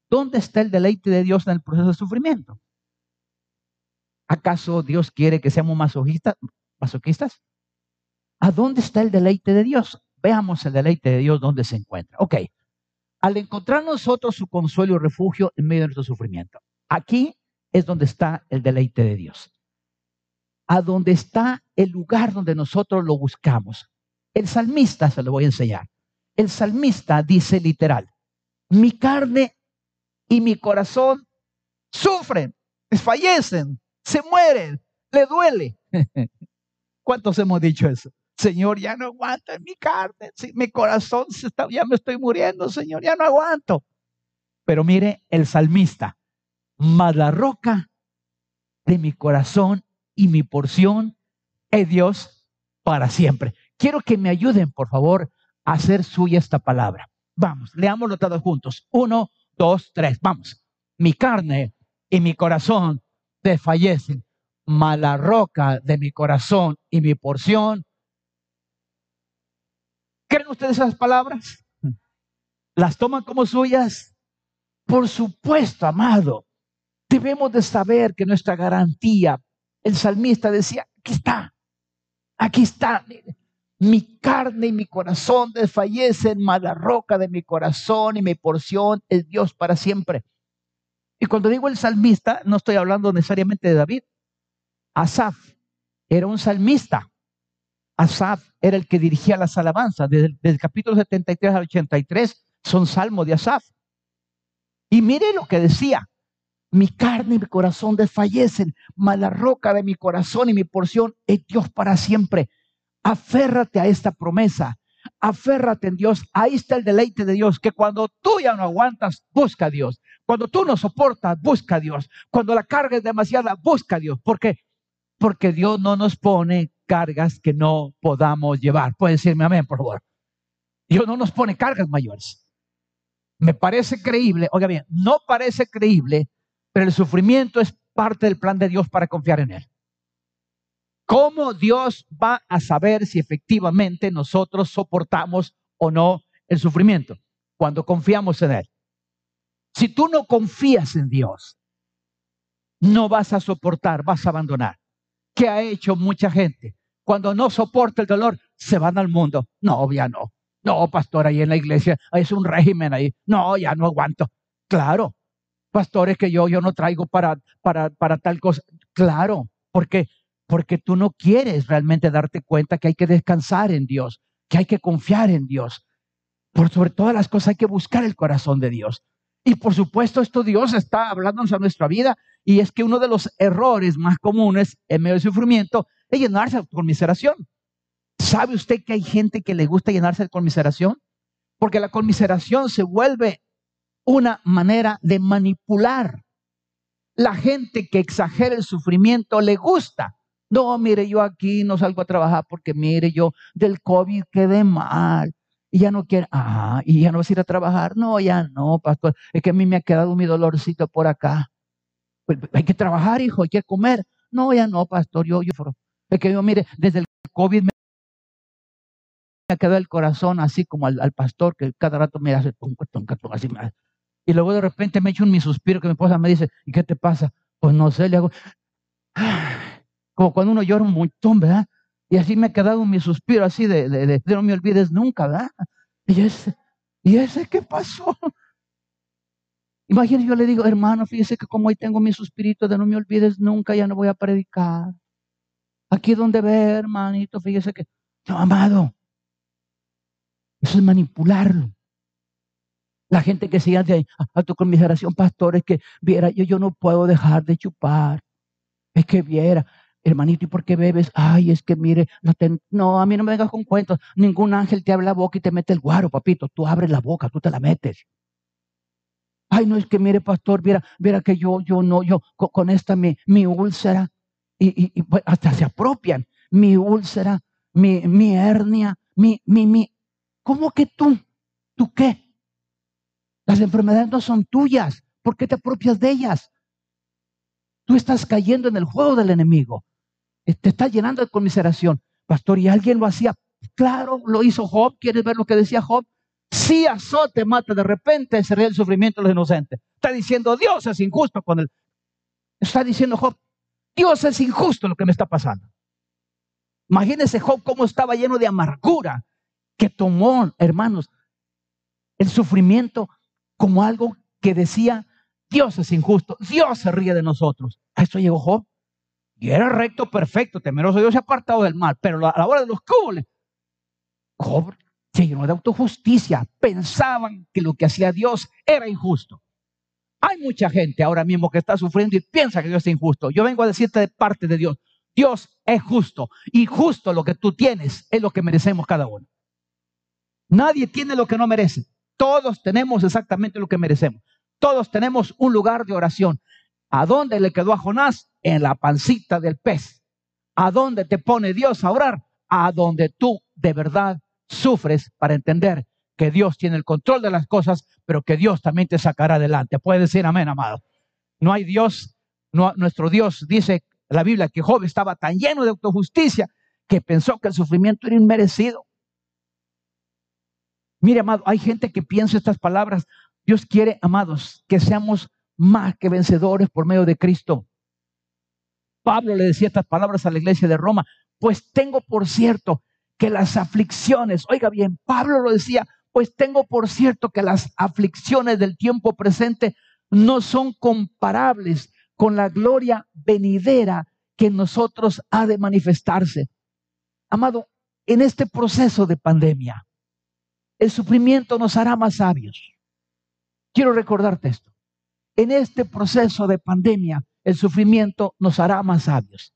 ¿dónde está el deleite de Dios en el proceso de sufrimiento? ¿Acaso Dios quiere que seamos masoquistas? masoquistas? ¿A dónde está el deleite de Dios? Veamos el deleite de Dios dónde se encuentra. Ok, al encontrar nosotros su consuelo y refugio en medio de nuestro sufrimiento. Aquí es donde está el deleite de Dios. A donde está el lugar donde nosotros lo buscamos. El salmista, se lo voy a enseñar. El salmista dice literal, mi carne y mi corazón sufren, desfallecen, se mueren, le duele. (laughs) ¿Cuántos hemos dicho eso? Señor, ya no aguanto en mi carne, mi corazón se está, ya me estoy muriendo, Señor, ya no aguanto. Pero mire el salmista, más la roca de mi corazón y mi porción es Dios para siempre. Quiero que me ayuden, por favor, a hacer suya esta palabra. Vamos, leámoslo todos juntos. Uno, dos, tres, vamos. Mi carne y mi corazón desfallecen, mas la roca de mi corazón y mi porción. ¿Creen ustedes esas palabras? ¿Las toman como suyas? Por supuesto, amado. Debemos de saber que nuestra garantía, el salmista decía, aquí está, aquí está. Mi carne y mi corazón desfallecen, mas la roca de mi corazón y mi porción es Dios para siempre. Y cuando digo el salmista, no estoy hablando necesariamente de David. Asaf era un salmista. Asaf era el que dirigía las alabanzas. Desde, el capítulo 73 al 83 son salmos de Asaf. Y mire lo que decía. Mi carne y mi corazón desfallecen, mas la roca de mi corazón y mi porción es Dios para siempre. Aférrate a esta promesa. Aférrate en Dios. Ahí está el deleite de Dios, que cuando tú ya no aguantas, busca a Dios. Cuando tú no soportas, busca a Dios. Cuando la carga es demasiada, busca a Dios. ¿Por qué? Porque Dios no nos pone cargas que no podamos llevar. Puede decirme amén, por favor. Dios no nos pone cargas mayores. Me parece creíble, oiga bien, no parece creíble, pero el sufrimiento es parte del plan de Dios para confiar en Él. ¿Cómo Dios va a saber si efectivamente nosotros soportamos o no el sufrimiento? Cuando confiamos en Él. Si tú no confías en Dios, no vas a soportar, vas a abandonar. ¿Qué ha hecho mucha gente? Cuando no soporta el dolor, se van al mundo. No, ya no. No, pastor, ahí en la iglesia es un régimen ahí. No, ya no aguanto. Claro, pastores que yo, yo no traigo para, para, para tal cosa. Claro, porque porque tú no quieres realmente darte cuenta que hay que descansar en Dios, que hay que confiar en Dios. Por sobre todas las cosas hay que buscar el corazón de Dios. Y por supuesto esto Dios está hablándonos a nuestra vida y es que uno de los errores más comunes en medio del sufrimiento es llenarse de conmiseración. ¿Sabe usted que hay gente que le gusta llenarse de conmiseración? Porque la conmiseración se vuelve una manera de manipular. La gente que exagera el sufrimiento le gusta no, mire, yo aquí no salgo a trabajar porque mire, yo del COVID quedé mal. Y ya no quiere, ah, y ya no vas a ir a trabajar. No, ya no, pastor. Es que a mí me ha quedado mi dolorcito por acá. Pues, hay que trabajar, hijo, hay que comer. No, ya no, pastor. Yo, yo, es que yo, mire, desde el COVID me ha quedado el corazón así como al, pastor que cada rato me hace tonca, tonca, así. Y luego de repente me echo un mi suspiro que mi esposa me dice, ¿y qué te pasa? Pues no sé, le hago, como cuando uno llora un montón, ¿verdad? Y así me ha quedado mi suspiro así de, de, no me olvides nunca, ¿verdad? Y ese, ¿y ese qué pasó? Imagínese, yo le digo, hermano, fíjese que como hoy tengo mi suspirito de no me olvides nunca, ya no voy a predicar. Aquí donde ve, hermanito, fíjese que, no, amado, eso es manipularlo. La gente que sigue de autoconmiseración, pastores, que viera, yo, yo no puedo dejar de chupar. Es que viera, hermanito, ¿y por qué bebes? Ay, es que mire, no, a mí no me vengas con cuentos. Ningún ángel te abre la boca y te mete el guaro, papito. Tú abres la boca, tú te la metes. Ay, no es que mire, pastor, viera, viera que yo, yo no, yo con, esta mi, mi úlcera, y, y, pues, hasta se apropian, mi úlcera, mi, mi hernia, mi, mi, mi. ¿Cómo que tú? ¿Tú qué? Las enfermedades no son tuyas. ¿Por qué te apropias de ellas? Tú estás cayendo en el juego del enemigo. Eh, te está llenando de conmiseración. Pastor, ¿y alguien lo hacía? Claro, lo hizo Job. ¿Quieres ver lo que decía Job? Si azote mata de repente, sería el sufrimiento de los inocentes. Está diciendo, Dios es injusto con él. Está diciendo Job, Dios es injusto lo que me está pasando. Imagínense Job cómo estaba lleno de amargura, que tomó, hermanos, el sufrimiento como algo que decía, Dios es injusto, Dios se ríe de nosotros. A eso llegó Job. Y era recto, perfecto, temeroso. Dios se ha apartado del mal. Pero a la hora de los cóboles, Job se llenó de autojusticia. Pensaban que lo que hacía Dios era injusto. Hay mucha gente ahora mismo que está sufriendo y piensa que Dios es injusto. Yo vengo a decirte de parte de Dios. Dios es justo. Y justo lo que tú tienes es lo que merecemos cada uno. Nadie tiene lo que no merece. Todos tenemos exactamente lo que merecemos. Todos tenemos un lugar de oración. ¿A dónde le quedó a Jonás? En la pancita del pez. ¿A dónde te pone Dios a orar? A donde tú de verdad sufres para entender que Dios tiene el control de las cosas, pero que Dios también te sacará adelante. Puede decir amén, amado. No hay Dios, no, nuestro Dios dice la Biblia que Job estaba tan lleno de autojusticia que pensó que el sufrimiento era inmerecido. Mire, amado, hay gente que piensa estas palabras, Dios quiere, amados, que seamos más que vencedores por medio de Cristo. Pablo le decía estas palabras a la iglesia de Roma, pues tengo por cierto que las aflicciones, oiga bien, Pablo lo decía, pues tengo por cierto que las aflicciones del tiempo presente no son comparables con la gloria venidera que en nosotros ha de manifestarse. Amado, en este proceso de pandemia, el sufrimiento nos hará más sabios. Quiero recordarte esto. En este proceso de pandemia, el sufrimiento nos hará más sabios,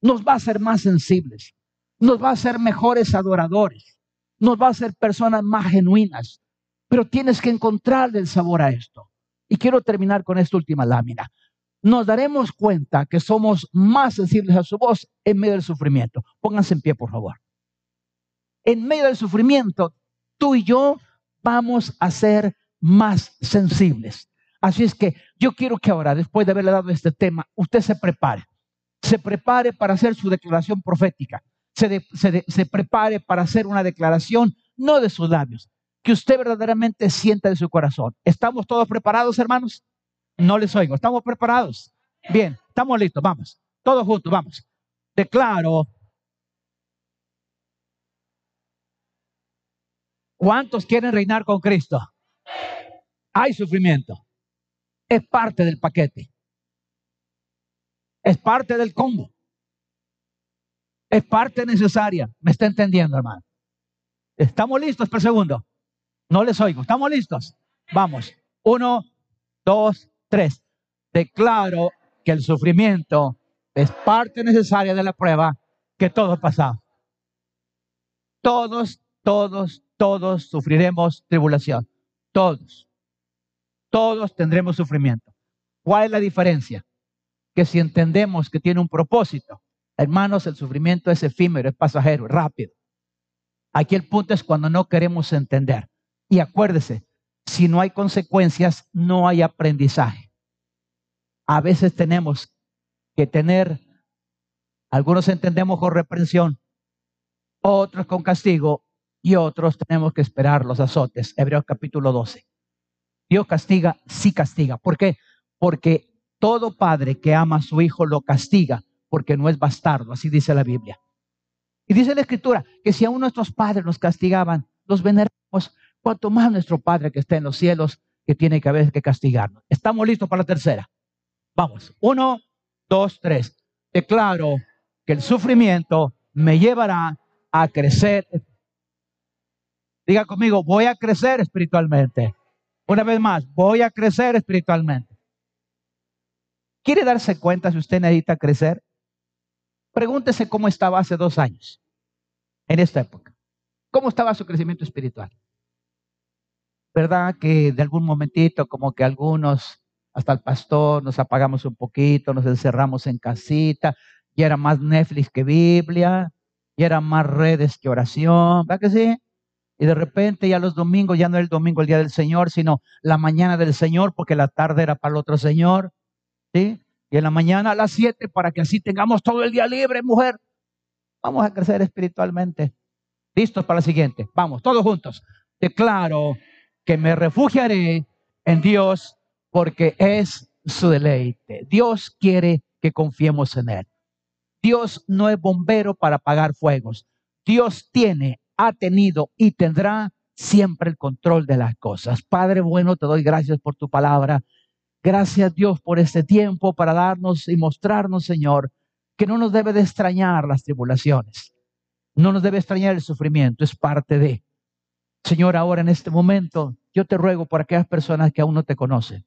nos va a hacer más sensibles, nos va a hacer mejores adoradores, nos va a hacer personas más genuinas, pero tienes que encontrarle el sabor a esto. Y quiero terminar con esta última lámina. Nos daremos cuenta que somos más sensibles a su voz en medio del sufrimiento. Pónganse en pie, por favor. En medio del sufrimiento, tú y yo vamos a ser más sensibles. Así es que yo quiero que ahora, después de haberle dado este tema, usted se prepare. Se prepare para hacer su declaración profética. Se, prepare para hacer una declaración, no de sus labios, que usted verdaderamente sienta de su corazón. ¿Estamos todos preparados, hermanos? No les oigo. ¿Estamos preparados? Bien, estamos listos. Vamos. Todos juntos, vamos. Declaro. ¿Cuántos quieren reinar con Cristo? Hay sufrimiento es parte del paquete. Es parte del combo. Es parte necesaria. ¿Me está entendiendo, hermano? ¿Estamos listos por segundo? No les oigo. ¿Estamos listos? Vamos. Uno, dos, tres. Declaro que el sufrimiento es parte necesaria de la prueba que todos pasamos. Todos, todos, todos sufriremos tribulación. Todos todos tendremos sufrimiento. ¿Cuál es la diferencia? Que si entendemos que tiene un propósito, hermanos, el sufrimiento es efímero, es pasajero, es rápido. Aquí el punto es cuando no queremos entender. Y acuérdese, si no hay consecuencias, no hay aprendizaje. A veces tenemos que tener, algunos entendemos con reprensión, otros con castigo y otros tenemos que esperar los azotes. Hebreos capítulo 12. Dios castiga, sí castiga. ¿Por qué? Porque todo padre que ama a su hijo lo castiga porque no es bastardo, así dice la Biblia. Y dice la Escritura que si aún nuestros padres nos castigaban, los veneramos, cuanto más nuestro Padre que está en los cielos, que tiene que veces que castigarnos. Estamos listos para la tercera. Vamos, uno, dos, tres. Declaro que el sufrimiento me llevará a crecer. Diga conmigo, voy a crecer espiritualmente. Una vez más, voy a crecer espiritualmente. ¿Quiere darse cuenta si usted necesita crecer? Pregúntese cómo estaba hace dos años, en esta época. ¿Cómo estaba su crecimiento espiritual? ¿Verdad que de algún momentito, como que algunos, hasta el pastor, nos apagamos un poquito, nos encerramos en casita, y era más Netflix que Biblia, y era más redes que oración, ¿verdad que sí? Y de repente ya los domingos, ya no era el domingo el día del Señor, sino la mañana del Señor, porque la tarde era para el otro Señor. ¿sí? Y en la mañana a las 7 para que así tengamos todo el día libre, mujer. Vamos a crecer espiritualmente. Listos para la siguiente. Vamos, todos juntos. Declaro que me refugiaré en Dios porque es su deleite. Dios quiere que confiemos en Él. Dios no es bombero para apagar fuegos. Dios tiene ha tenido y tendrá siempre el control de las cosas. Padre bueno, te doy gracias por tu palabra. Gracias Dios por este tiempo para darnos y mostrarnos, Señor, que no nos debe de extrañar las tribulaciones. No nos debe extrañar el sufrimiento, es parte de. Señor, ahora en este momento, yo te ruego por aquellas personas que aún no te conocen.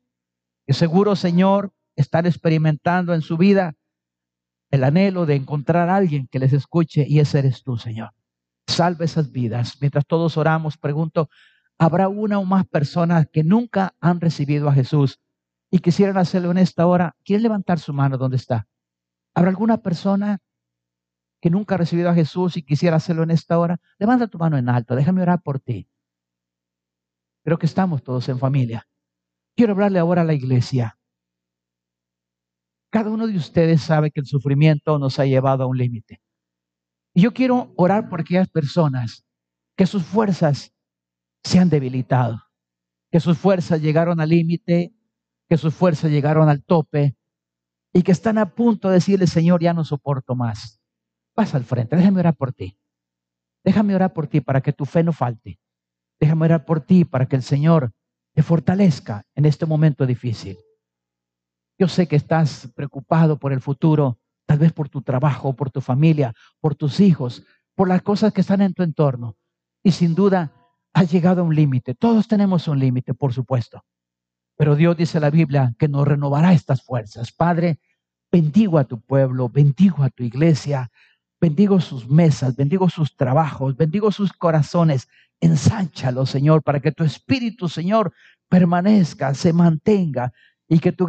Que seguro, Señor, están experimentando en su vida el anhelo de encontrar a alguien que les escuche y ese eres tú, Señor salve esas vidas. Mientras todos oramos, pregunto, ¿habrá una o más personas que nunca han recibido a Jesús y quisieran hacerlo en esta hora? ¿Quieren levantar su mano donde está? ¿Habrá alguna persona que nunca ha recibido a Jesús y quisiera hacerlo en esta hora? Levanta tu mano en alto, déjame orar por ti. Creo que estamos todos en familia. Quiero hablarle ahora a la iglesia. Cada uno de ustedes sabe que el sufrimiento nos ha llevado a un límite. Yo quiero orar por aquellas personas que sus fuerzas se han debilitado, que sus fuerzas llegaron al límite, que sus fuerzas llegaron al tope y que están a punto de decirle, Señor, ya no soporto más. Pasa al frente, déjame orar por ti. Déjame orar por ti para que tu fe no falte. Déjame orar por ti para que el Señor te fortalezca en este momento difícil. Yo sé que estás preocupado por el futuro, tal vez por tu trabajo, por tu familia, por tus hijos, por las cosas que están en tu entorno. Y sin duda has llegado a un límite. Todos tenemos un límite, por supuesto. Pero Dios dice la Biblia que nos renovará estas fuerzas. Padre, bendigo a tu pueblo, bendigo a tu iglesia, bendigo sus mesas, bendigo sus trabajos, bendigo sus corazones. Ensánchalo, Señor, para que tu espíritu, Señor, permanezca, se mantenga y que tu